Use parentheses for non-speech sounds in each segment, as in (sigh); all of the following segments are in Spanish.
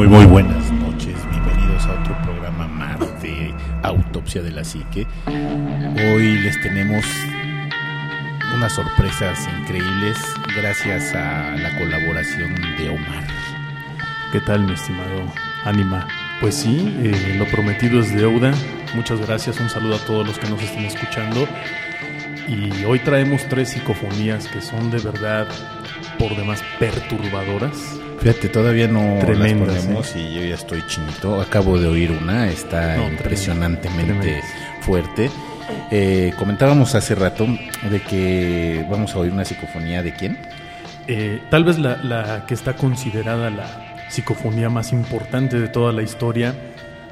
Muy, muy buenas noches, bienvenidos a otro programa más de Autopsia de la Psique. Hoy les tenemos unas sorpresas increíbles gracias a la colaboración de Omar. ¿Qué tal, mi estimado Anima? Pues sí, eh, lo prometido es deuda. Muchas gracias, un saludo a todos los que nos estén escuchando. Y hoy traemos tres psicofonías que son de verdad por demás perturbadoras. Fíjate, todavía no Tremendas, las ponemos y yo ya estoy chinito. Acabo de oír una, está No, impresionantemente fuerte. Eh, comentábamos hace rato de que vamos a oír una psicofonía de quién? Eh, tal vez la, la que está considerada la psicofonía más importante de toda la historia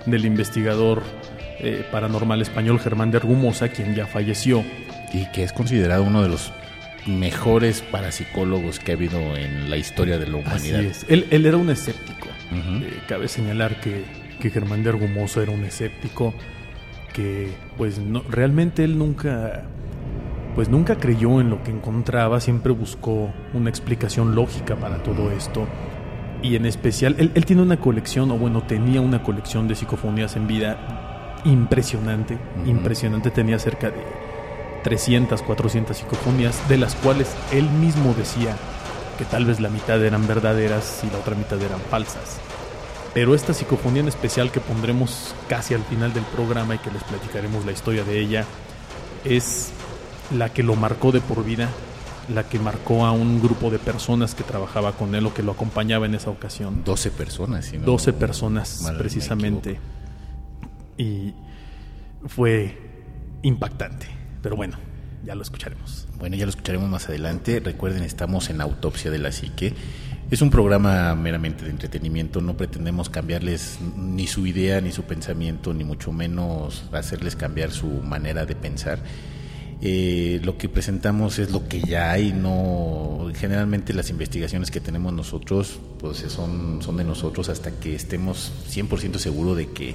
del investigador eh, paranormal español Germán de Argumosa, quien ya falleció. Y que es considerado uno de los mejores parapsicólogos que ha habido en la historia de la Así humanidad. es. Él, él era un escéptico. Eh, cabe señalar que, que Germán de Argumosa era un escéptico que pues no, realmente él nunca pues nunca creyó en lo que encontraba, siempre buscó una explicación lógica para todo esto. Y en especial, él, él tiene una colección, o bueno, tenía una colección de psicofonías en vida impresionante, impresionante, tenía cerca de 300, 400 psicofonías, de las cuales él mismo decía que tal vez la mitad eran verdaderas y la otra mitad eran falsas. Pero esta psicofonía en especial que pondremos casi al final del programa y que les platicaremos la historia de ella, es la que lo marcó de por vida, la que marcó a un grupo de personas que trabajaba con él o que lo acompañaba en esa ocasión. 12 personas, si no- 12 personas Mal, me precisamente. Y fue impactante. Pero bueno, ya lo escucharemos. Bueno, ya lo escucharemos más adelante. Recuerden, estamos en Autopsia de la Psique. Es un programa meramente de entretenimiento. No pretendemos cambiarles ni su idea, ni su pensamiento, ni mucho menos hacerles cambiar su manera de pensar. Eh, lo que presentamos es lo que ya hay, no generalmente las investigaciones que tenemos nosotros pues son, son de nosotros hasta que estemos 100% seguros de que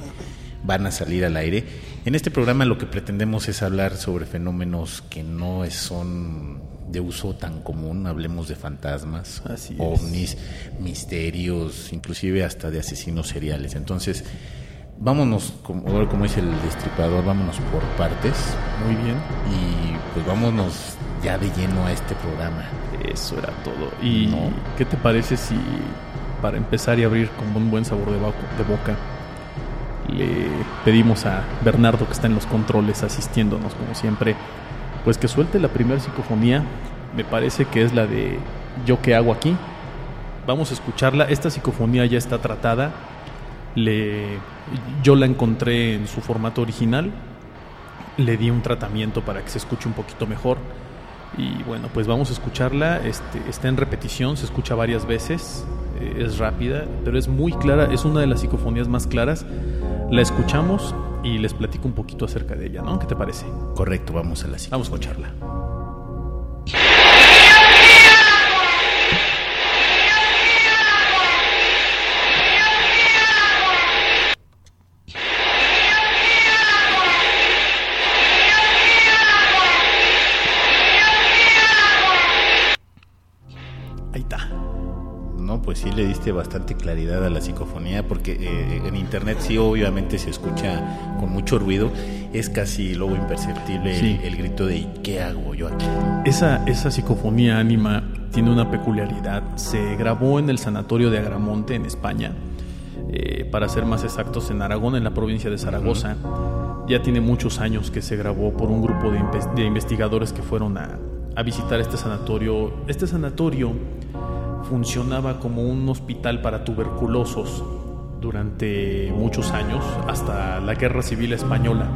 van a salir al aire. En este programa lo que pretendemos es hablar sobre fenómenos que no son de uso tan común, hablemos de fantasmas, Así es. ovnis, misterios, inclusive hasta de asesinos seriales. Entonces, vámonos, como, como dice el destripador, vámonos por partes Muy bien. y pues vámonos ya de lleno a este programa. Eso era todo. ¿Y No. qué te parece si para empezar y abrir con un buen sabor de, bo- de boca le pedimos a Bernardo que está en los controles asistiéndonos como siempre, pues que suelte la primera psicofonía, me parece que es la de Yo qué hago aquí. Vamos a escucharla, esta psicofonía ya está tratada. Le yo la encontré en su formato original. Le di un tratamiento para que se escuche un poquito mejor. Y bueno, pues vamos a escucharla. Este, está en repetición, se escucha varias veces. eh, es rápida, pero es muy clara. Es una de las psicofonías más claras. La escuchamos y les platico un poquito acerca de ella, ¿no? ¿Qué te parece? Correcto, vamos a la Vamos a escucharla. Sí le diste bastante claridad a la psicofonía porque eh, en internet sí obviamente se escucha con mucho ruido, es casi luego imperceptible Sí. el, el grito de ¿qué hago yo aquí? Esa, esa psicofonía ánima tiene una peculiaridad. Se grabó en el sanatorio de Agramonte, en España. Eh, para ser más exactos, en Aragón, en la provincia de Zaragoza. Ya tiene muchos años que se grabó por un grupo de, de investigadores que fueron a, a visitar este sanatorio. Este sanatorio funcionaba como un hospital para tuberculosos durante muchos años, hasta la Guerra Civil Española.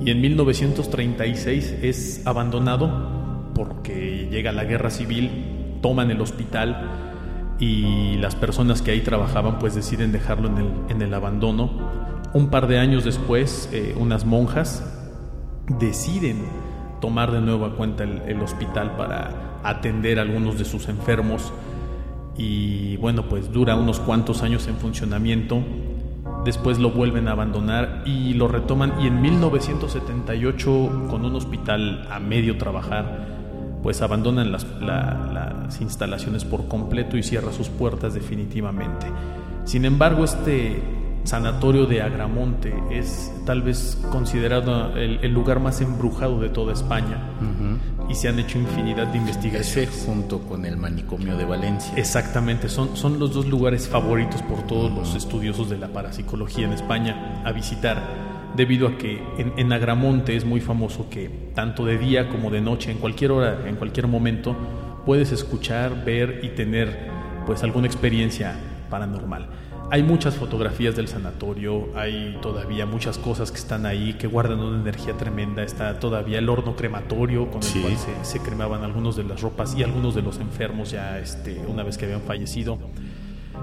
Y en 1936 es abandonado porque llega la Guerra Civil, toman el hospital y las personas que ahí trabajaban pues deciden dejarlo en el, en el abandono. Un par de años después, eh, unas monjas deciden tomar de nuevo a cuenta el, hospital para atender a algunos de sus enfermos y bueno pues dura unos cuantos años en funcionamiento después lo vuelven a abandonar y lo retoman y en 1978 con un hospital a medio trabajar pues abandonan las, instalaciones por completo y cierra sus puertas definitivamente. Sin embargo, este sanatorio de Agramonte es tal vez considerado el, lugar más embrujado de toda España y se han hecho infinidad de investigaciones. Ese junto con el manicomio de Valencia. Exactamente, son, son los dos lugares favoritos por todos los estudiosos de la parapsicología en España a visitar, debido a que en, en Agramonte es muy famoso que tanto de día como de noche, en cualquier hora, en cualquier momento, puedes escuchar, ver y tener pues alguna experiencia paranormal. Hay muchas fotografías del sanatorio, hay todavía muchas cosas que están ahí que guardan una energía tremenda. Está todavía el horno crematorio con el cual se, cremaban algunos de las ropas y algunos de los enfermos ya este, una vez que habían fallecido.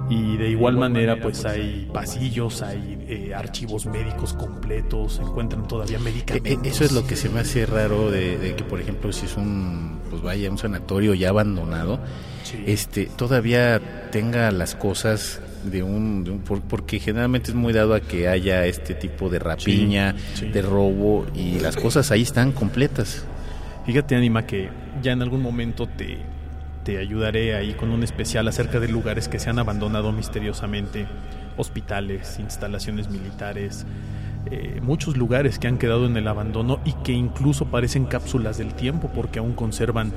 Y de igual manera, pues hay pasillos, hay eh, archivos médicos completos, se encuentran todavía medicamentos. E, e, eso es lo que se me hace raro de, que, por ejemplo, si es un, pues vaya, un sanatorio ya abandonado, este, todavía tenga las cosas de un, porque generalmente es muy dado a que haya este tipo de rapiña, de robo y las cosas ahí están completas. Fíjate, Anima, que ya en algún momento te, te ayudaré ahí con un especial acerca de lugares que se han abandonado misteriosamente, hospitales, instalaciones militares, eh, muchos lugares que han quedado en el abandono y que incluso parecen cápsulas del tiempo porque aún conservan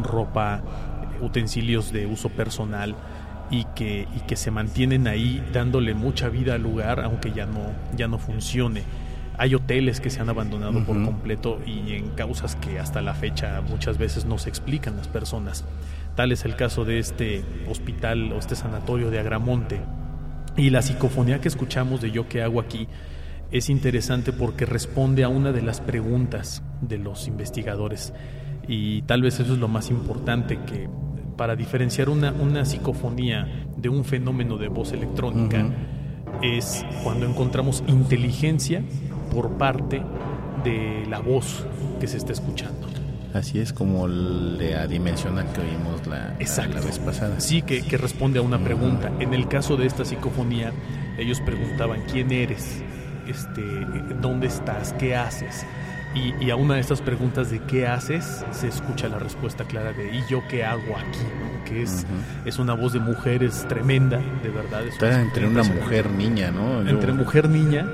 ropa, utensilios de uso personal y que, y que se mantienen ahí dándole mucha vida al lugar aunque ya no, ya no funcione. Hay hoteles que se han abandonado por completo y en causas que hasta la fecha muchas veces no se explican las personas. Tal es el caso de este hospital o este sanatorio de Agramonte. Y la psicofonía que escuchamos de Yo que hago aquí es interesante porque responde a una de las preguntas de los investigadores. Y tal vez eso es lo más importante que para diferenciar una, una psicofonía de un fenómeno de voz electrónica es cuando encontramos inteligencia por parte de la voz que se está escuchando. Así es como la dimensional que oímos la, la, vez pasada. Sí, que, que responde a una pregunta. En el caso de esta psicofonía, ellos preguntaban, ¿quién eres? Este, ¿Dónde estás? ¿Qué haces? Y, a una de estas preguntas de qué haces, se escucha la respuesta clara de ¿y yo qué hago aquí? Que es, es una voz de mujer, es tremenda, de verdad. Está entre una mujer niña, ¿no? Entre mujer niña,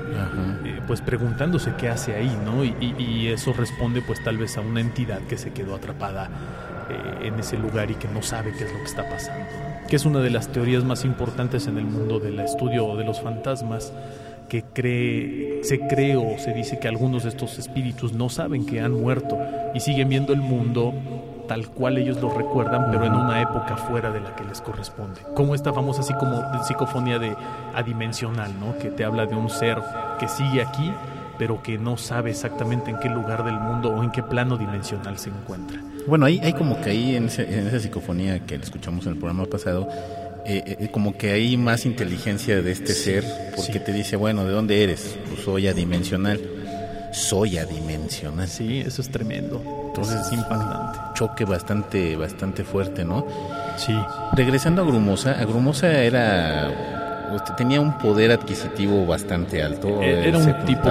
eh, pues preguntándose qué hace ahí, ¿no? Y, eso responde pues tal vez a una entidad que se quedó atrapada eh, en ese lugar y que no sabe qué es lo que está pasando. Que es una de las teorías más importantes en el mundo del estudio de los fantasmas que cree, se cree o se dice que algunos de estos espíritus no saben que han muerto y siguen viendo el mundo tal cual ellos lo recuerdan, pero en una época fuera de la que les corresponde. Como esta famosa así como psicofonía de adimensional, ¿no? Que te habla de un ser que sigue aquí, pero que no sabe exactamente en qué lugar del mundo o en qué plano dimensional se encuentra. Bueno, hay, hay como que ahí en, en esa psicofonía que escuchamos en el programa pasado, eh, eh, como que hay más inteligencia de este ser, porque te dice, bueno, ¿de dónde eres? Pues soy adimensional. Soy adimensional. Sí, eso es tremendo. Entonces es impactante. Choque bastante, bastante fuerte, ¿no? Sí. Regresando a Grumosa, Agrumosa era este, tenía un poder adquisitivo bastante alto. E-, era un tipo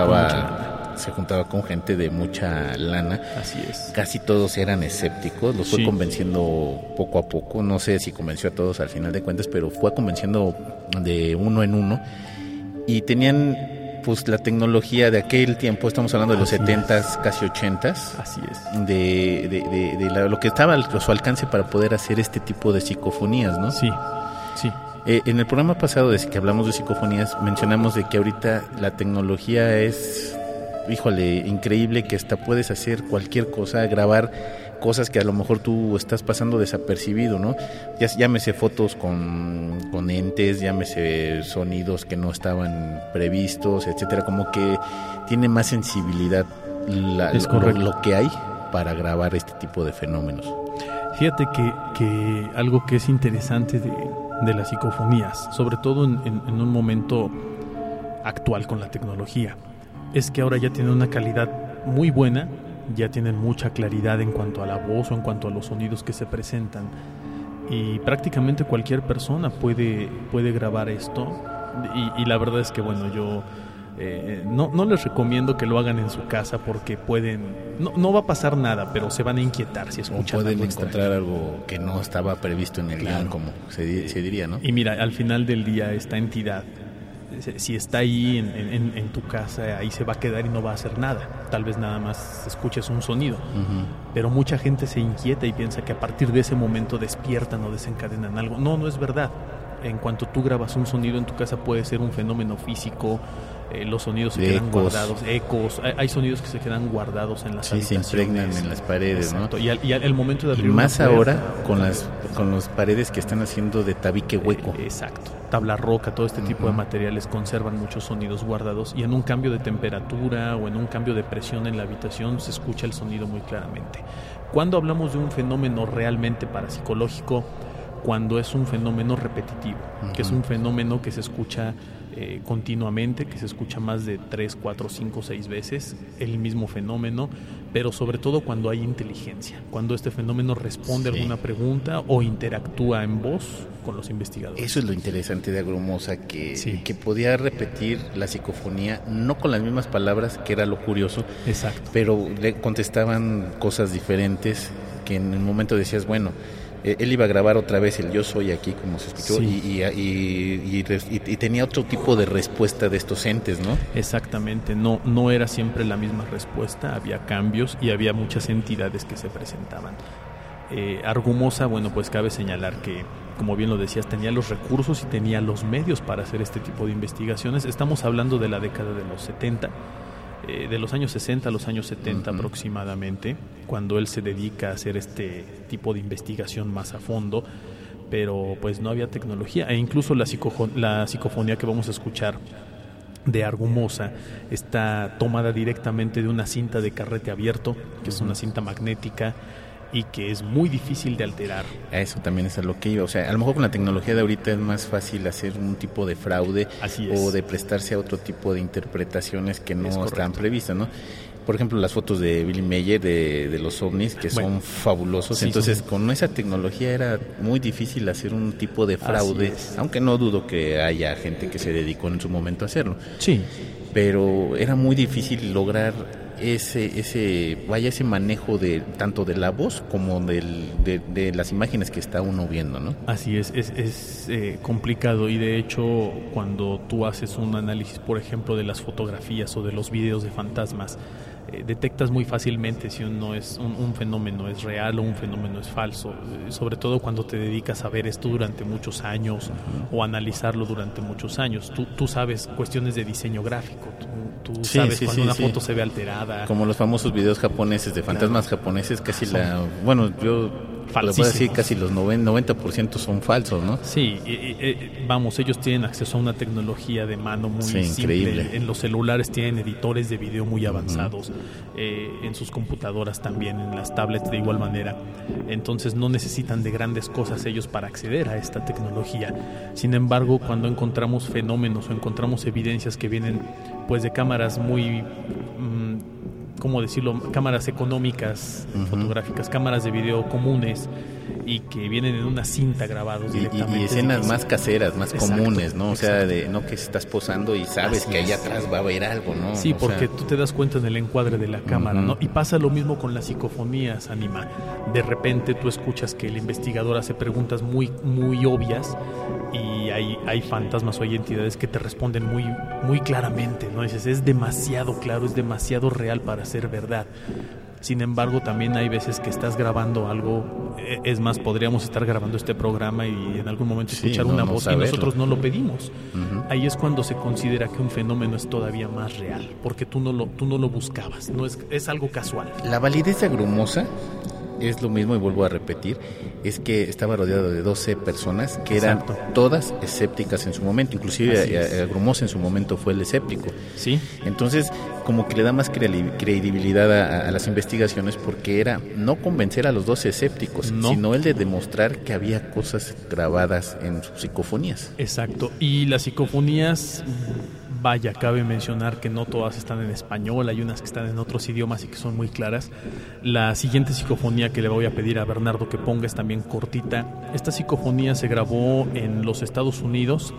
se juntaba con gente de mucha lana. Así es. Casi todos eran escépticos, los fue convenciendo poco a poco, no sé si convenció a todos al final de cuentas, pero fue convenciendo de uno en uno. Y tenían pues la tecnología de aquel tiempo, estamos hablando de los setentas, casi ochentas. Así es. De, de, lo que estaba a su alcance para poder hacer este tipo de psicofonías, ¿no? Sí, sí. Eh, en el programa pasado, desde que hablamos de psicofonías, mencionamos de que ahorita la tecnología es híjole, increíble que hasta puedes hacer cualquier cosa, grabar cosas que a lo mejor tú estás pasando desapercibido, ¿no? Ya, llámese fotos con, con entes, llámese sonidos que no estaban previstos, etcétera, como que tiene más sensibilidad la, lo, lo, que hay para grabar este tipo de fenómenos. Fíjate que, que algo que es interesante de, de las psicofonías, sobre todo en, en, un momento actual con la tecnología, es que ahora ya tiene una calidad muy buena, ya tienen mucha claridad en cuanto a la voz o en cuanto a los sonidos que se presentan. Y prácticamente cualquier persona puede, puede grabar esto. Y, y la verdad es que, bueno, yo eh, no, no les recomiendo que lo hagan en su casa porque pueden. No, no va a pasar nada, pero se van a inquietar si escuchan. O pueden encontrar algo que no estaba previsto en el guion, como se, diría, ¿no? Y mira, al final del día, esta entidad, si está ahí en, en, tu casa, ahí se va a quedar y no va a hacer nada. Tal vez nada más escuches un sonido. Pero mucha gente se inquieta y piensa que a partir de ese momento despiertan o desencadenan algo. No, no es verdad. En cuanto tú grabas un sonido en tu casa puede ser un fenómeno físico, eh, los sonidos se quedan guardados, ecos, hay, sonidos que se quedan guardados en las sí, se impregnan en las paredes, ¿no? Y, al, y el momento de abrir y más ahora con las con las paredes que están haciendo de tabique hueco. Eh, exacto. Tabla roca, todo este tipo de materiales conservan muchos sonidos guardados y en un cambio de temperatura o en un cambio de presión en la habitación se escucha el sonido muy claramente. Cuando hablamos de un fenómeno realmente parapsicológico, cuando es un fenómeno repetitivo, que es un fenómeno que se escucha eh, continuamente, que se escucha más de 3, 4, 5, 6 veces el mismo fenómeno, pero sobre todo cuando hay inteligencia, cuando este fenómeno responde a alguna pregunta o interactúa en voz con los investigadores. Eso es lo interesante de Agrumosa, que, que podía repetir la psicofonía, no con las mismas palabras, que era lo curioso, Exacto. pero le contestaban cosas diferentes que en el momento decías, bueno, él iba a grabar otra vez el Yo Soy aquí, como se escuchó, y, y, tenía otro tipo de respuesta de estos entes, ¿no? Exactamente, no, no era siempre la misma respuesta, había cambios y había muchas entidades que se presentaban. Eh, Argumosa, bueno, pues cabe señalar que, como bien lo decías, tenía los recursos y tenía los medios para hacer este tipo de investigaciones. Estamos hablando de la década de los 70 eh, de los años 60 a los años 70 aproximadamente, cuando él se dedica a hacer este tipo de investigación más a fondo, pero pues no había tecnología. E incluso la, la psicofonía que vamos a escuchar de Argumosa está tomada directamente de una cinta de carrete abierto, que es una cinta magnética y que es muy difícil de alterar. Eso también es a lo que iba. O sea, a lo mejor con la tecnología de ahorita es más fácil hacer un tipo de fraude o de prestarse a otro tipo de interpretaciones que no están previstas, ¿no? Por ejemplo, las fotos de Billy Mayer de, los ovnis, que son fabulosos. Entonces, con esa tecnología era muy difícil hacer un tipo de fraude, aunque no dudo que haya gente que se dedicó en su momento a hacerlo. Sí. Pero era muy difícil lograr ese, ese, vaya ese manejo de tanto de la voz como del, de, las imágenes que está uno viendo, ¿no? Así es, es, es eh, complicado y de hecho cuando tú haces un análisis, por ejemplo, de las fotografías o de los videos de fantasmas, eh, detectas muy fácilmente si uno es un, fenómeno es real o un fenómeno es falso, eh, sobre todo cuando te dedicas a ver esto durante muchos años o analizarlo durante muchos años. Tú, tú sabes cuestiones de diseño gráfico, tú, sabes cuando una foto se ve alterada. Como los famosos videos japoneses de fantasmas japoneses, casi la... Bueno, yo falsísimos. decir casi los 90%, son falsos, ¿no? Sí, vamos, ellos tienen acceso a una tecnología de mano muy simple. En los celulares tienen editores de video muy avanzados, eh, en sus computadoras también, en las tablets de igual manera. Entonces no necesitan de grandes cosas ellos para acceder a esta tecnología. Sin embargo, cuando encontramos fenómenos o encontramos evidencias que vienen pues de cámaras muy... Mm, ¿cómo decirlo?, cámaras económicas, fotográficas, cámaras de video comunes y que vienen en una cinta grabados y, directamente. Y, escenas más caseras, más comunes, ¿no? O sea, de no que estás posando y sabes que allá atrás va a haber algo, ¿no? Sí, porque tú te das cuenta en el encuadre de la cámara, ¿no? Y pasa lo mismo con las psicofonías, Anima. De repente tú escuchas que el investigador hace preguntas muy, muy obvias y hay, hay fantasmas o hay entidades que te responden muy, muy claramente, ¿no? Dices, es demasiado claro, es demasiado real para ser verdad. Sin embargo, también hay veces que estás grabando algo E, es más, podríamos estar grabando este programa y en algún momento escuchar una voz y nosotros no lo pedimos. Ahí es cuando se considera que un fenómeno es todavía más real, porque tú no lo, tú no lo buscabas, no es, es algo casual. La validez agrumosa es lo mismo y vuelvo a repetir, es que estaba rodeado de 12 personas que eran todas escépticas en su momento, inclusive Grumosa en su momento fue el escéptico. Sí. Entonces, como que le da más credibilidad a, las investigaciones porque era no convencer a los 12 escépticos, sino el de demostrar que había cosas grabadas en sus psicofonías. Exacto. Y las psicofonías Vaya, cabe mencionar que no todas están en español, hay unas que están en otros idiomas y que son muy claras. La siguiente psicofonía que le voy a pedir a Bernardo que ponga es también cortita. Esta psicofonía se grabó en los Estados Unidos,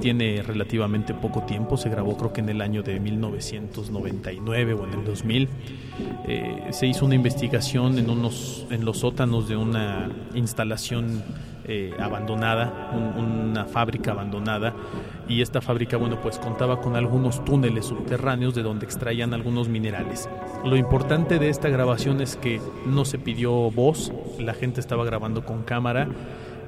tiene relativamente poco tiempo, se grabó creo que en el año de 1999 o en el 2000. Eh, se hizo una investigación en, unos, en los sótanos de una instalación eh, abandonada, una fábrica abandonada y esta fábrica, bueno, pues contaba con algunos túneles subterráneos de donde extraían algunos minerales. Lo importante de esta grabación es que no se pidió voz, la gente estaba grabando con cámara,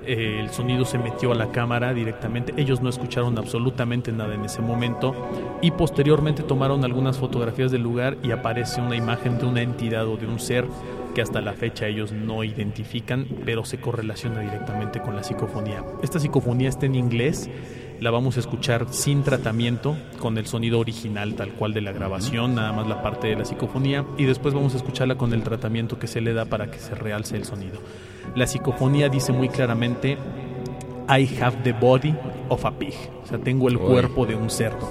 el sonido se metió a la cámara directamente, ellos no escucharon absolutamente nada en ese momento y posteriormente tomaron algunas fotografías del lugar y aparece una imagen de una entidad o de un ser que hasta la fecha ellos no identifican, pero se correlaciona directamente con la psicofonía. Esta psicofonía está en inglés, la vamos a escuchar sin tratamiento, con el sonido original tal cual de la grabación, nada más la parte de la psicofonía, y después vamos a escucharla con el tratamiento que se le da para que se realce el sonido. La psicofonía dice muy claramente, I have the body of a pig, o sea, tengo el cuerpo de un cerdo.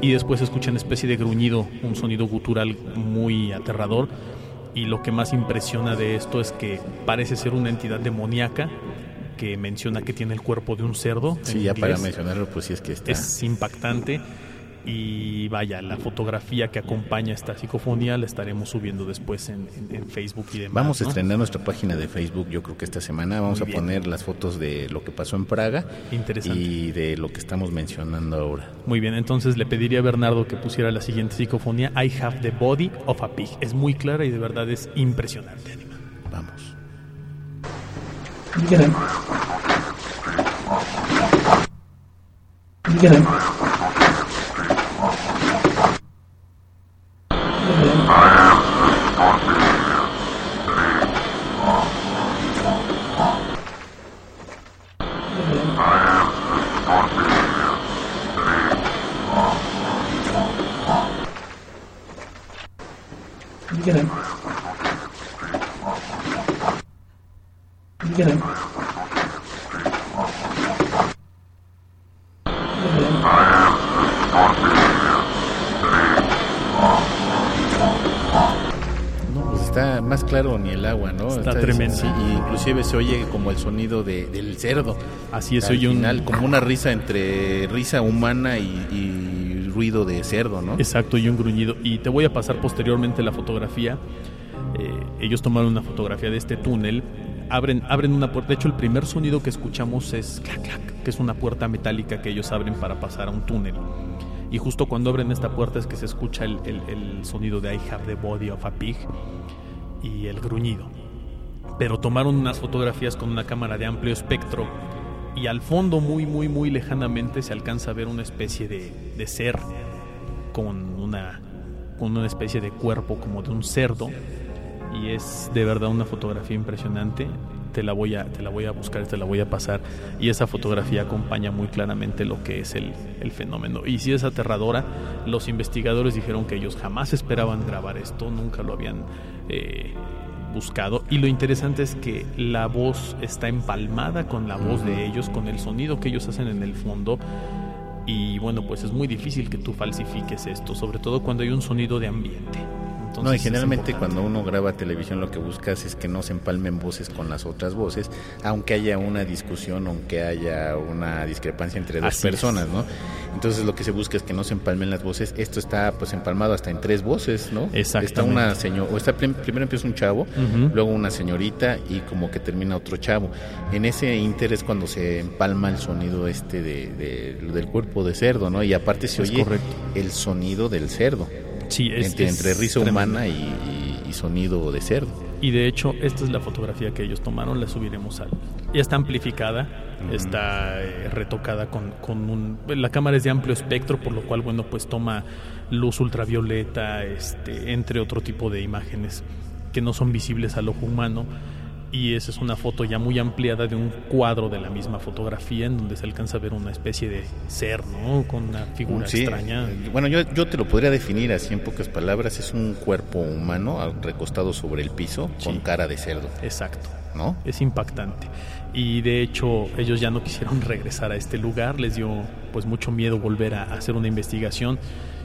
Y después escuchan una especie de gruñido, un sonido gutural muy aterrador y lo que más impresiona de esto es que parece ser una entidad demoníaca que menciona que tiene el cuerpo de un cerdo. Sí, ya para mencionarlo, pues sí es que está. Es impactante y vaya, la fotografía que acompaña esta psicofonía la estaremos subiendo después en, Facebook y demás. Vamos a estrenar nuestra página de Facebook, yo creo que esta semana vamos a poner las fotos de lo que pasó en Praga y de lo que estamos mencionando ahora. Muy bien, entonces le pediría a Bernardo que pusiera la siguiente psicofonía, I have the body of a pig. Es muy clara y de verdad es impresionante. Vamos. claro como el sonido del cerdo. Así es, oye un... como una risa entre risa humana y, ruido de cerdo, ¿no? Exacto, y un gruñido. Y te voy a pasar posteriormente la fotografía. Eh, ellos tomaron una fotografía de este túnel. Abren, abren una puerta. De hecho, el primer sonido que escuchamos es clac, clac, que es una puerta metálica que ellos abren para pasar a un túnel. Y justo cuando abren esta puerta es que se escucha el, el, el sonido de I have the body of a pig y el gruñido. Pero tomaron unas fotografías con una cámara de amplio espectro y al fondo muy muy muy lejanamente se alcanza a ver una especie de, de ser con una, con una especie de cuerpo como de un cerdo. Y es de verdad una fotografía impresionante. Te la voy a te la voy a buscar te la voy a pasar. Y esa fotografía acompaña muy claramente lo que es el, el fenómeno. Y si es aterradora. Los investigadores dijeron que ellos jamás esperaban grabar esto nunca lo habían eh, buscado. Y lo interesante es que la voz está empalmada con la voz de ellos, con el sonido que ellos hacen en el fondo. Y bueno, pues es muy difícil que tú falsifiques esto, sobre todo cuando hay un sonido de ambiente no, y generalmente cuando uno graba televisión lo que buscas es que no se empalmen voces con las otras voces, aunque haya una discusión, aunque haya una discrepancia entre dos personas, ¿no? Entonces lo que se busca es que no se empalmen las voces. Esto está pues empalmado hasta en tres voces, ¿no? Está una señora, o está primero empieza un chavo, luego una señorita y como que termina otro chavo. En ese inter es cuando se empalma el sonido este de, del cuerpo de cerdo, ¿no? Y aparte se oye el sonido del cerdo entre, risa humana y, sonido de cerdo. Y de hecho, esta es la fotografía que ellos tomaron, la subiremos al... Ya está amplificada, está eh, retocada con, con un... La cámara es de amplio espectro, por lo cual, bueno, pues toma luz ultravioleta, este, entre otro tipo de imágenes que no son visibles al ojo humano y esa es una foto ya muy ampliada de un cuadro de la misma fotografía en donde se alcanza a ver una especie de ser, ¿no? Con una figura extraña. Bueno, yo, yo te lo podría definir así en pocas palabras, es un cuerpo humano recostado sobre el piso con cara de cerdo. Exacto. ¿No? Es impactante. Y de hecho ellos ya no quisieron (laughs) regresar a este lugar, les dio pues mucho miedo volver a hacer una investigación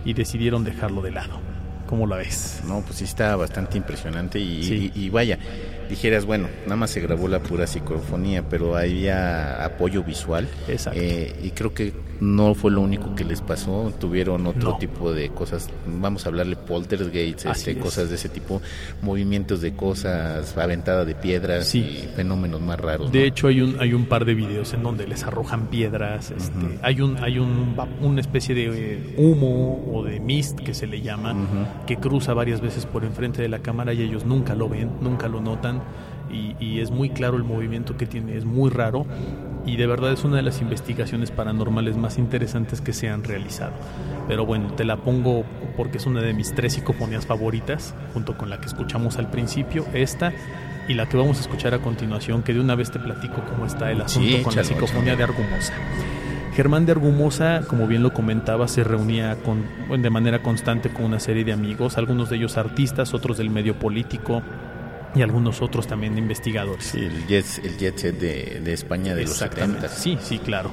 y decidieron dejarlo de lado. ¿Cómo la ves? No, pues sí está bastante impresionante y, vaya, dijeras, bueno, nada más se grabó la pura psicofonía, pero había apoyo visual. Exacto. Eh, y creo que no fue lo único que les pasó, tuvieron otro tipo de cosas, vamos a hablarle poltergeist, este, cosas de ese tipo, movimientos de cosas, aventada de piedras y fenómenos más raros. De hecho hay un hay un par de videos en donde les arrojan piedras, este, hay un hay un una especie de humo o de mist que se le llama, que cruza varias veces por enfrente de la cámara y ellos nunca lo ven, nunca lo notan y, es muy claro el movimiento que tiene, es muy raro y de verdad es una de las investigaciones paranormales más interesantes que se han realizado. Pero bueno, te la pongo porque es una de mis tres psicofonías favoritas, junto con la que escuchamos al principio, esta y la que vamos a escuchar a continuación, que de una vez te platico cómo está el asunto con la psicofonía de Argumosa. Germán de Argumosa, como bien lo comentaba, se reunía con, de manera constante con una serie de amigos, algunos de ellos artistas, otros del medio político, y algunos otros también investigadores. Sí, el jet, el jet set de, España de los 70. Sí, sí, claro.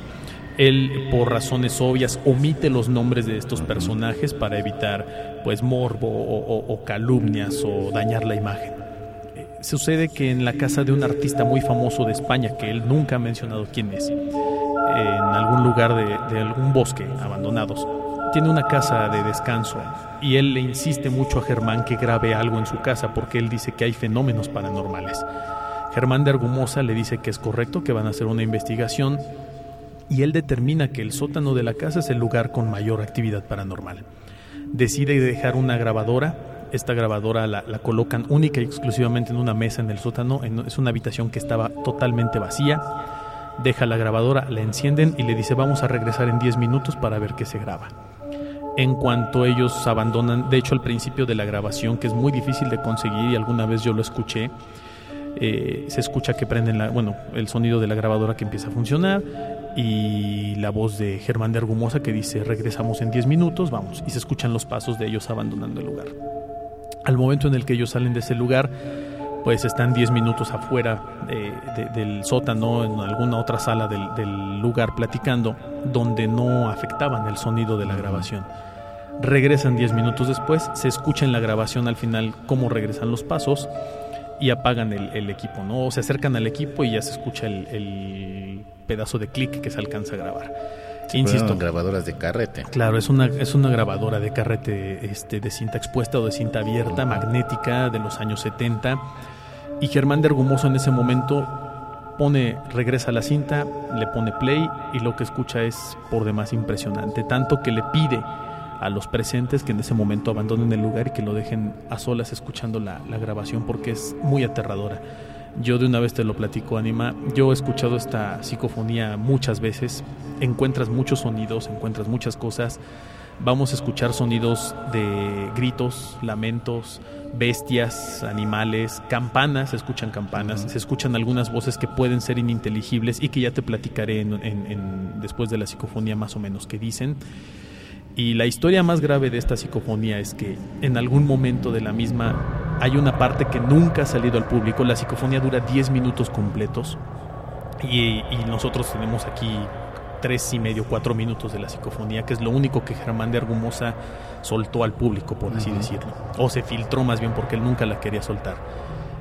Él, por razones obvias, omite los nombres de estos personajes para evitar pues morbo o, calumnias o dañar la imagen. Eh, sucede que en la casa de un artista muy famoso de España, que él nunca ha mencionado quién es, en algún lugar de, de algún bosque abandonados, tiene una casa de descanso y él le insiste mucho a Germán que grabe algo en su casa porque él dice que hay fenómenos paranormales. Germán de Argumosa le dice que es correcto, que van a hacer una investigación y él determina que el sótano de la casa es el lugar con mayor actividad paranormal. Decide dejar una grabadora, esta grabadora la, colocan única y exclusivamente en una mesa en el sótano, es una habitación que estaba totalmente vacía, deja la grabadora, la encienden y le dice vamos a regresar en 10 minutos para ver qué se graba en cuanto ellos abandonan, de hecho al principio de la grabación, que es muy difícil de conseguir y alguna vez yo lo escuché, eh, se escucha que prenden bueno, el sonido de la grabadora que empieza a funcionar y la voz de Germán de Argumosa que dice regresamos en 10 minutos, vamos, y se escuchan los pasos de ellos abandonando el lugar. Al momento en el que ellos salen de ese lugar, pues están 10 minutos afuera del sótano, en alguna otra sala del, del, lugar platicando, donde no afectaban el sonido de la grabación. Regresan 10 minutos después, se escucha en la grabación al final cómo regresan los pasos y apagan el, equipo, ¿no? O se acercan al equipo y ya se escucha el, pedazo de clic que se alcanza a grabar. Insisto, grabadoras de carrete. Claro, es una, es una grabadora de carrete este, de cinta expuesta o de cinta abierta, magnética, de los años 70 y Germán de Argumoso en ese momento pone, regresa a la cinta, le pone play y lo que escucha es por demás impresionante, tanto que le pide a los presentes que en ese momento abandonen el lugar y que lo dejen a solas escuchando la, la grabación porque es muy aterradora. Yo de una vez te lo platico, Anima. Yo he escuchado esta psicofonía muchas veces. Encuentras muchos sonidos, encuentras muchas cosas. Vamos a escuchar sonidos de gritos, lamentos, bestias, animales, campanas, se escuchan campanas, se escuchan algunas voces que pueden ser ininteligibles y que ya te platicaré en, después de la psicofonía más o menos que dicen. Y la historia más grave de esta psicofonía es que en algún momento de la misma hay una parte que nunca ha salido al público. La psicofonía dura 10 minutos completos y, y nosotros tenemos aquí tres y medio, cuatro minutos de la psicofonía, que es lo único que Germán de Argumosa soltó al público, por así decirlo. O se filtró más bien porque él nunca la quería soltar.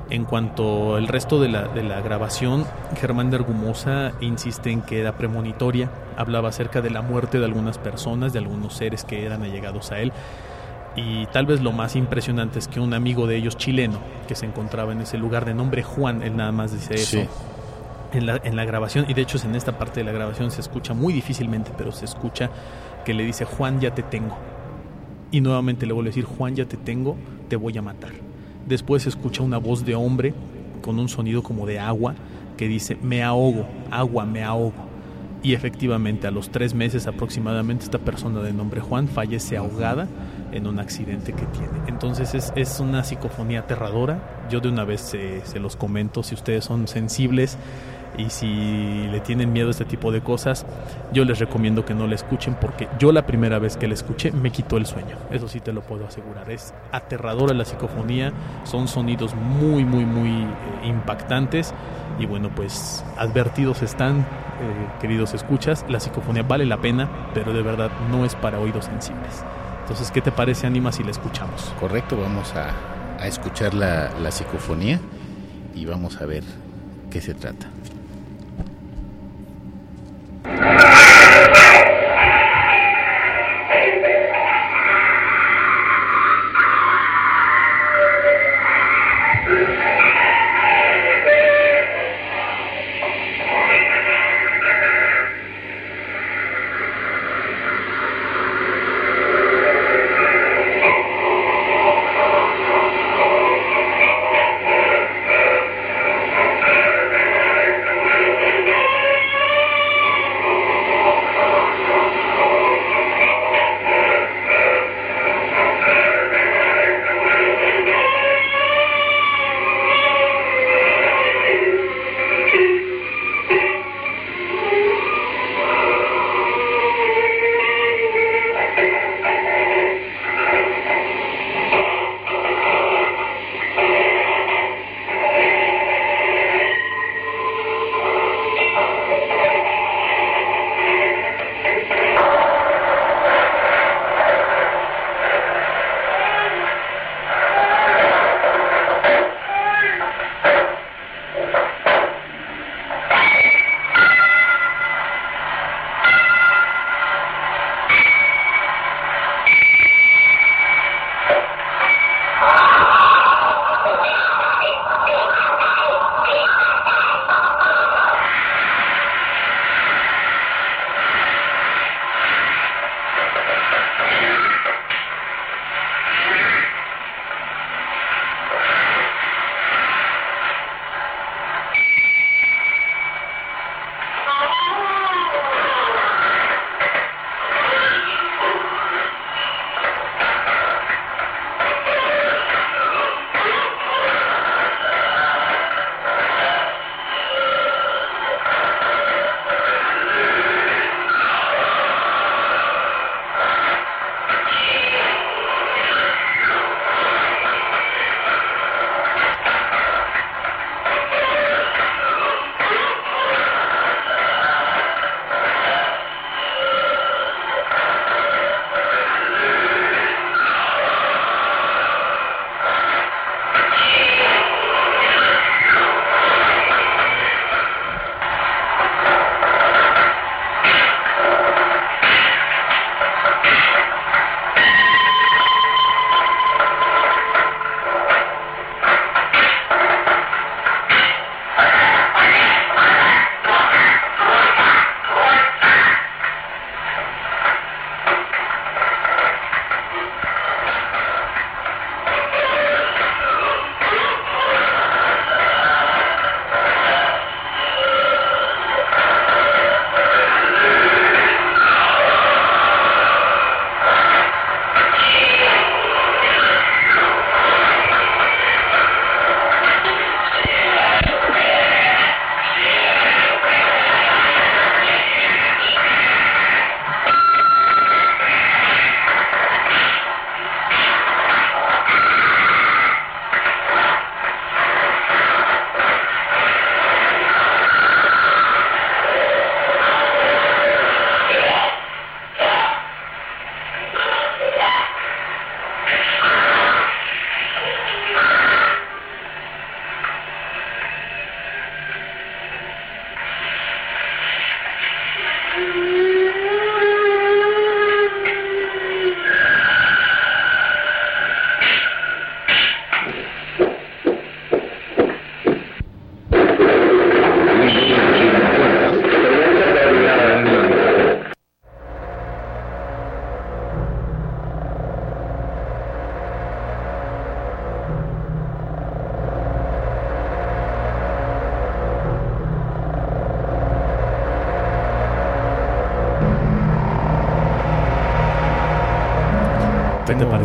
En cuanto al resto de la, de la grabación, Germán de Argumosa insiste en que era premonitoria, hablaba acerca de la muerte de algunas personas, de algunos seres que eran allegados a él. Y tal vez lo más impresionante es que un amigo de ellos chileno, que se encontraba en ese lugar de nombre Juan, él nada más dice eso, en la, en la grabación, y de hecho en esta parte de la grabación se escucha muy difícilmente, pero se escucha que le dice, Juan, ya te tengo. Y nuevamente le vuelve a decir, Juan, ya te tengo, te voy a matar. Después se escucha una voz de hombre con un sonido como de agua que dice me ahogo, agua, me ahogo. Y efectivamente a los tres meses aproximadamente esta persona de nombre Juan fallece ahogada en un accidente que tiene. Entonces es, es una psicofonía aterradora. Yo de una vez se, se los comento, si ustedes son sensibles y si le tienen miedo a este tipo de cosas, yo les recomiendo que no la escuchen porque yo la primera vez que la escuché me quitó el sueño. Eso sí te lo puedo asegurar. Es aterradora la psicofonía, son sonidos muy, muy, muy eh, impactantes y bueno, pues advertidos están, eh, queridos escuchas, la psicofonía vale la pena, pero de verdad no es para oídos sensibles. Entonces, ¿qué te parece, Anima, si la escuchamos? Correcto, vamos a, a escuchar la, la psicofonía y vamos a ver qué se trata. Thank you.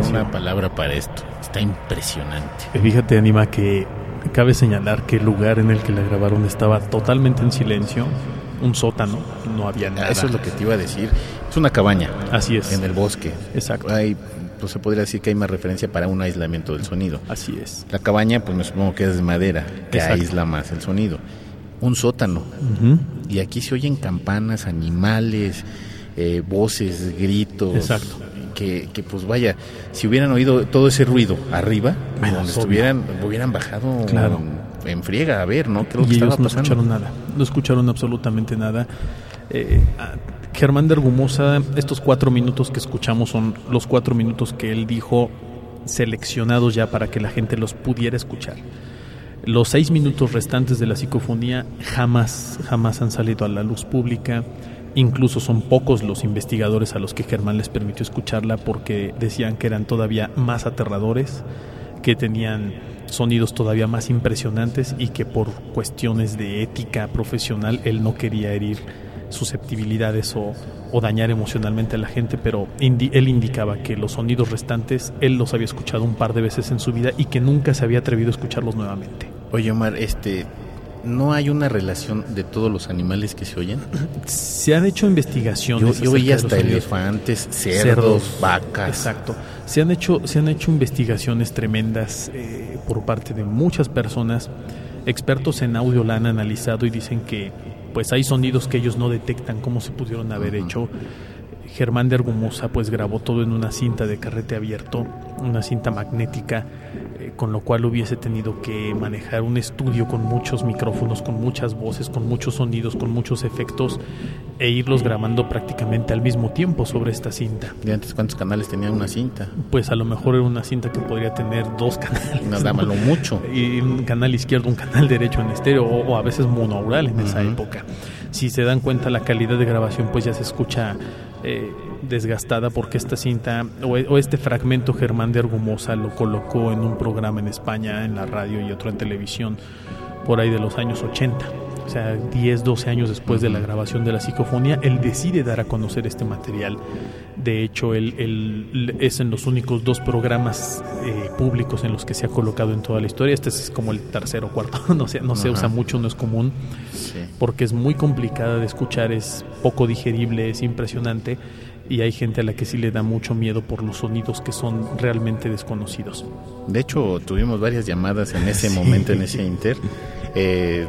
Una palabra para esto. Está impresionante. Eh, fíjate, Anima, que cabe señalar que el lugar en el que la grabaron estaba totalmente en silencio. Un sótano, no había nada. Eso es lo que te iba a decir. Es una cabaña. Así es. En el bosque. Exacto. Hay pues se podría decir que hay más referencia para un aislamiento del sonido. Así es. La cabaña, pues me supongo que es de madera, que aísla más el sonido. Un sótano. Y aquí se oyen campanas, animales, eh, voces, gritos. Exacto. Que, que, pues vaya, si hubieran oído todo ese ruido arriba, donde estuvieran, hubieran bajado en, friega a ver, ¿no? ¿Qué es lo que estaba no escucharon nada, no escucharon absolutamente nada. Eh, Germán de Argumosa, estos cuatro minutos que escuchamos son los cuatro minutos que él dijo seleccionados ya para que la gente los pudiera escuchar. Los seis minutos restantes de la psicofonía jamás, jamás han salido a la luz pública. Incluso son pocos los investigadores a los que Germán les permitió escucharla porque decían que eran todavía más aterradores, que tenían sonidos todavía más impresionantes y que por cuestiones de ética profesional él no quería herir susceptibilidades o, dañar emocionalmente a la gente, pero él indicaba que los sonidos restantes él los había escuchado un par de veces en su vida y que nunca se había atrevido a escucharlos nuevamente. Oye Omar, este, ¿no hay una relación de todos los animales que se oyen? Se han hecho investigaciones. Yo, veía hasta elefantes, cerdos, vacas. Exacto. Se han hecho, se han hecho investigaciones tremendas eh, por parte de muchas personas. Expertos en audio la han analizado y dicen que pues hay sonidos que ellos no detectan cómo se pudieron haber hecho. Germán de Argumosa pues grabó todo en una cinta de carrete abierto, una cinta magnética eh, con lo cual hubiese tenido que manejar un estudio con muchos micrófonos, con muchas voces, con muchos sonidos, con muchos efectos e irlos grabando prácticamente al mismo tiempo sobre esta cinta. ¿Y antes cuántos canales tenía una cinta? Pues a lo mejor era una cinta que podría tener dos (laughs) canales. Nada malo mucho. Y un canal izquierdo, un canal derecho en estéreo o, a veces monaural en esa época. Si se dan cuenta la calidad de grabación pues ya se escucha eh, desgastada porque esta cinta o, este fragmento Germán de Argumosa lo colocó en un programa en España, en la radio y otro en televisión, por ahí de los años 80. O sea, 10, 12 años después de la grabación de la psicofonía, él decide dar a conocer este material. De hecho, él, es en los únicos dos programas eh, públicos en los que se ha colocado en toda la historia. Este es como el tercero o cuarto, (laughs) no, se, no se usa mucho, no es común, porque es muy complicada de escuchar, es poco digerible, es impresionante y hay gente a la que sí le da mucho miedo por los sonidos que son realmente desconocidos. De hecho, tuvimos varias llamadas en ese (laughs) momento, en ese inter. Eh,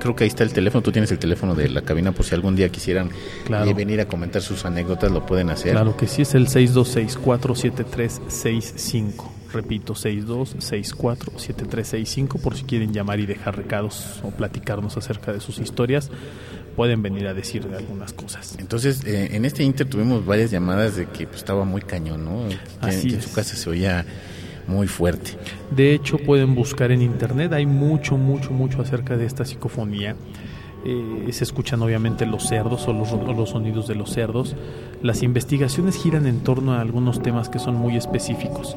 creo que ahí está el teléfono, tú tienes el teléfono de la cabina por si algún día quisieran eh, venir a comentar sus anécdotas, lo pueden hacer. Claro que sí, es el 626-473-65. Repito, 6264-7365 por si quieren llamar y dejar recados o platicarnos acerca de sus historias pueden venir a decir algunas cosas. Entonces, eh, en este inter tuvimos varias llamadas de que pues, estaba muy cañón, ¿no? Así en su casa se oía muy fuerte. De hecho, pueden buscar en internet, hay mucho, mucho, mucho acerca de esta psicofonía. Eh, se escuchan obviamente los cerdos o los, sonidos de los cerdos. Las investigaciones giran en torno a algunos temas que son muy específicos.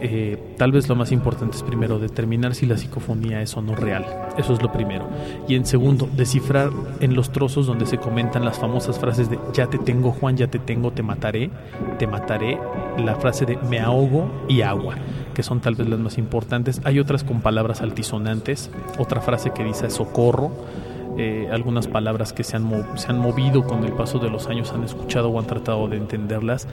Eh, tal vez lo más importante es primero determinar si la psicofonía es o no real. Eso es lo primero. Y en segundo, descifrar en los trozos donde se comentan las famosas frases de ya te tengo Juan, ya te tengo, te mataré, te mataré, la frase de me ahogo y agua que son tal vez las más importantes. Hay otras con palabras altisonantes, otra frase que dice socorro, eh, algunas palabras que se han, se han movido con el paso de los años, han escuchado o han tratado de entenderlas,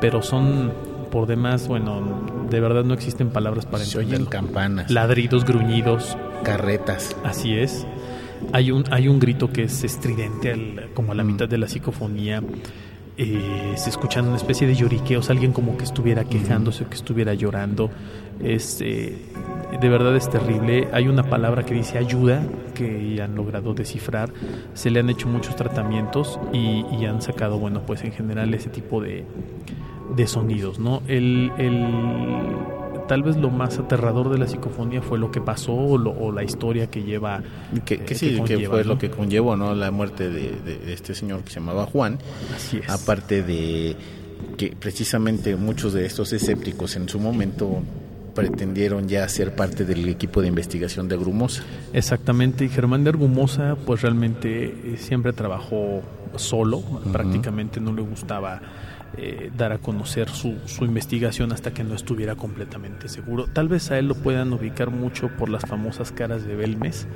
pero son por demás, bueno, de verdad no existen palabras para se oyen campanas, ladridos, gruñidos, carretas. Así es. Hay un, hay un grito que es estridente, como a la mm. mitad de la psicofonía. Eh, se escuchan una especie de lloriqueos, alguien como que estuviera quejándose o que estuviera llorando. Es, eh, de verdad es terrible. Hay una palabra que dice ayuda que han logrado descifrar. Se le han hecho muchos tratamientos y, han sacado, bueno, pues en general ese tipo de, de sonidos, ¿no? El, el, tal vez lo más aterrador de la psicofonía fue lo que pasó o, la historia que lleva. Que, que sí, que, fue lo que conllevó, ¿no? La muerte de, de, este señor que se llamaba Juan. Así es. Aparte de que precisamente muchos de estos escépticos en su momento pretendieron ya ser parte del equipo de investigación de Argumosa. Exactamente, y Germán de Argumosa pues realmente eh, siempre trabajó solo, prácticamente no le gustaba eh, dar a conocer su, su, investigación hasta que no estuviera completamente seguro. Tal vez a él lo puedan ubicar mucho por las famosas caras de Belmes.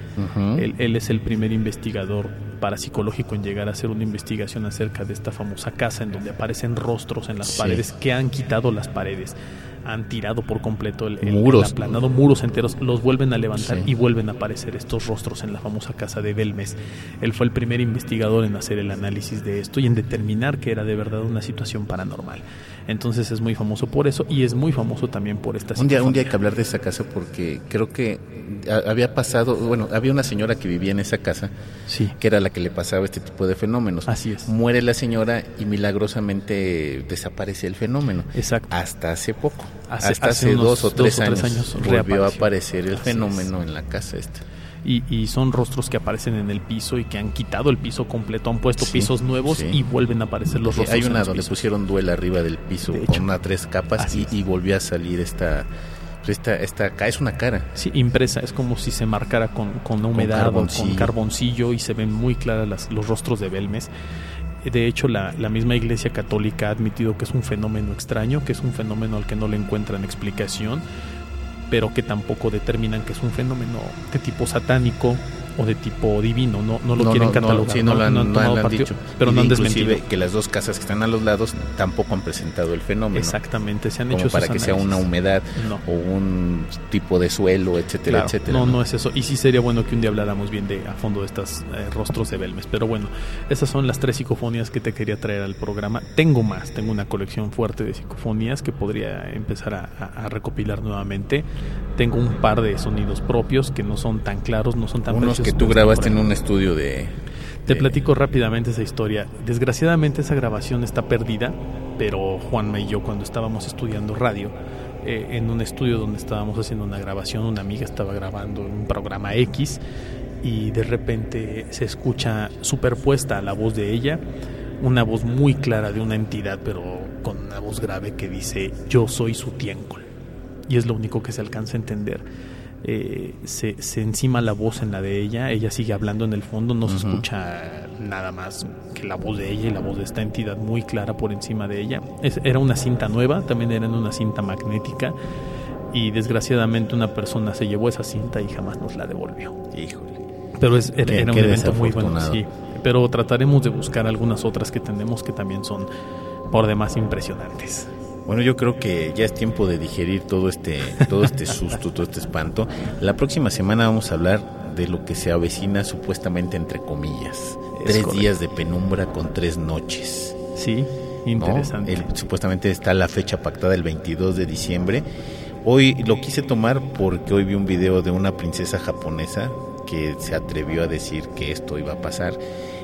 él, él, es el primer investigador parapsicológico en llegar a hacer una investigación acerca de esta famosa casa en donde aparecen rostros en las sí. paredes que han quitado las paredes han tirado por completo el, el, muros. el aplanado, muros enteros, los vuelven a levantar sí. y vuelven a aparecer estos rostros en la famosa casa de Belmes. Él fue el primer investigador en hacer el análisis de esto y en determinar que era de verdad una situación paranormal. Entonces es muy famoso por eso y es muy famoso también por esta un día, un día hay que hablar de esa casa porque creo que había pasado, bueno, había una señora que vivía en esa casa, sí. que era la que le pasaba este tipo de fenómenos. Así es. Muere la señora y milagrosamente desaparece el fenómeno. Exacto. Hasta hace poco. Hace, hasta hace, dos o tres, dos o años, tres años volvió a aparecer el Así fenómeno es. en la casa esta. Y, y, son rostros que aparecen en el piso y que han quitado el piso completo, han puesto Sí, pisos nuevos sí. y vuelven a aparecer los Sí, rostros. hay una donde pusieron duela arriba del piso De con una tres capas y, y volvió a salir esta, esta, esta, es una cara. Sí, impresa, es como si se marcara con, con humedad o carboncillo. con carboncillo y se ven muy claras las- los rostros de Belmes. De hecho, la, la misma Iglesia Católica ha admitido que es un fenómeno extraño, que es un fenómeno al que no le encuentran explicación, pero que tampoco determinan que es un fenómeno de tipo satánico o de tipo divino. No, no lo No, quieren no, catalogar. no, sí, no lo han, tomado han partido, dicho. Pero Y no han desmentido. que las dos casas que están a los lados tampoco han presentado el fenómeno. Exactamente, se han Como hecho para que sea una humedad o un tipo de suelo, etcétera, Claro, etcétera. no, no es eso. Y sí sería bueno que un día habláramos bien de a fondo de estos rostros de Belmes. Pero bueno, esas son las tres psicofonías que te quería traer al programa. Tengo más, tengo una colección fuerte de psicofonías que podría empezar a, a- a recopilar nuevamente. Tengo un par de sonidos propios que no son tan claros, no son tan Unos que tú grabaste en un estudio de... Te de- platico rápidamente esa historia. Desgraciadamente esa grabación está perdida, pero Juanma y yo cuando estábamos estudiando radio, eh, en un estudio donde estábamos haciendo una grabación, una amiga estaba grabando un programa X y de repente se escucha superpuesta a la voz de ella, una voz muy clara de una entidad, pero con una voz grave que dice yo soy su tiéncol. Y es lo único que se alcanza a entender eh, se, se encima la voz en la de ella, ella sigue hablando en el fondo, no se escucha nada más que la voz de ella y la voz de esta entidad muy clara por encima de ella. Es- era una cinta nueva, también era en una cinta magnética y desgraciadamente una persona se llevó esa cinta y jamás nos la devolvió. Híjole. Pero es, era, Qué- era un evento muy bueno, sí. Pero trataremos de buscar algunas otras que tenemos que también son por demás impresionantes. Bueno, yo creo que ya es tiempo de digerir todo este, todo este susto, todo este espanto. La próxima semana vamos a hablar de lo que se avecina supuestamente entre comillas. Es tres correcto. días de penumbra con tres noches. Sí, ¿no? interesante. El- supuestamente está la fecha pactada el 22 de diciembre. Hoy lo quise tomar porque hoy vi un video de una princesa japonesa que se atrevió a decir que esto iba a pasar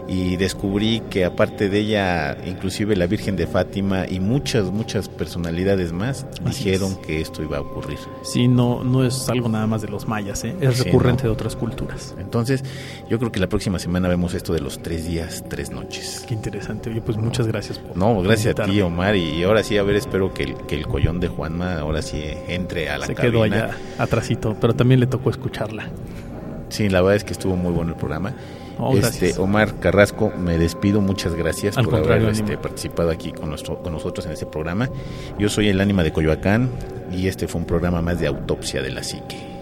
y descubrí que aparte de ella, inclusive la Virgen de Fátima y muchas, muchas personalidades más Así dijeron es. que esto iba a ocurrir. Sí, no, no es algo nada más de los mayas, ¿eh? es Sí, recurrente no. de otras culturas. Entonces, yo creo que la próxima semana vemos esto de los tres días, tres noches. Qué interesante. Oye, pues muchas gracias por No, gracias a ti, invitarme. Omar. Y ahora sí, a ver, espero que el, que el collón de Juanma ahora sí entre a la Se cabina. quedó allá atrasito, pero también le tocó escucharla. Sí, la verdad es que estuvo muy bueno el programa. Este, Omar Carrasco, me despido. Muchas gracias por haber este, participado aquí con, nuestro, con nosotros en este programa. Yo soy el ánima de Coyoacán y este fue un programa más de autopsia de la psique.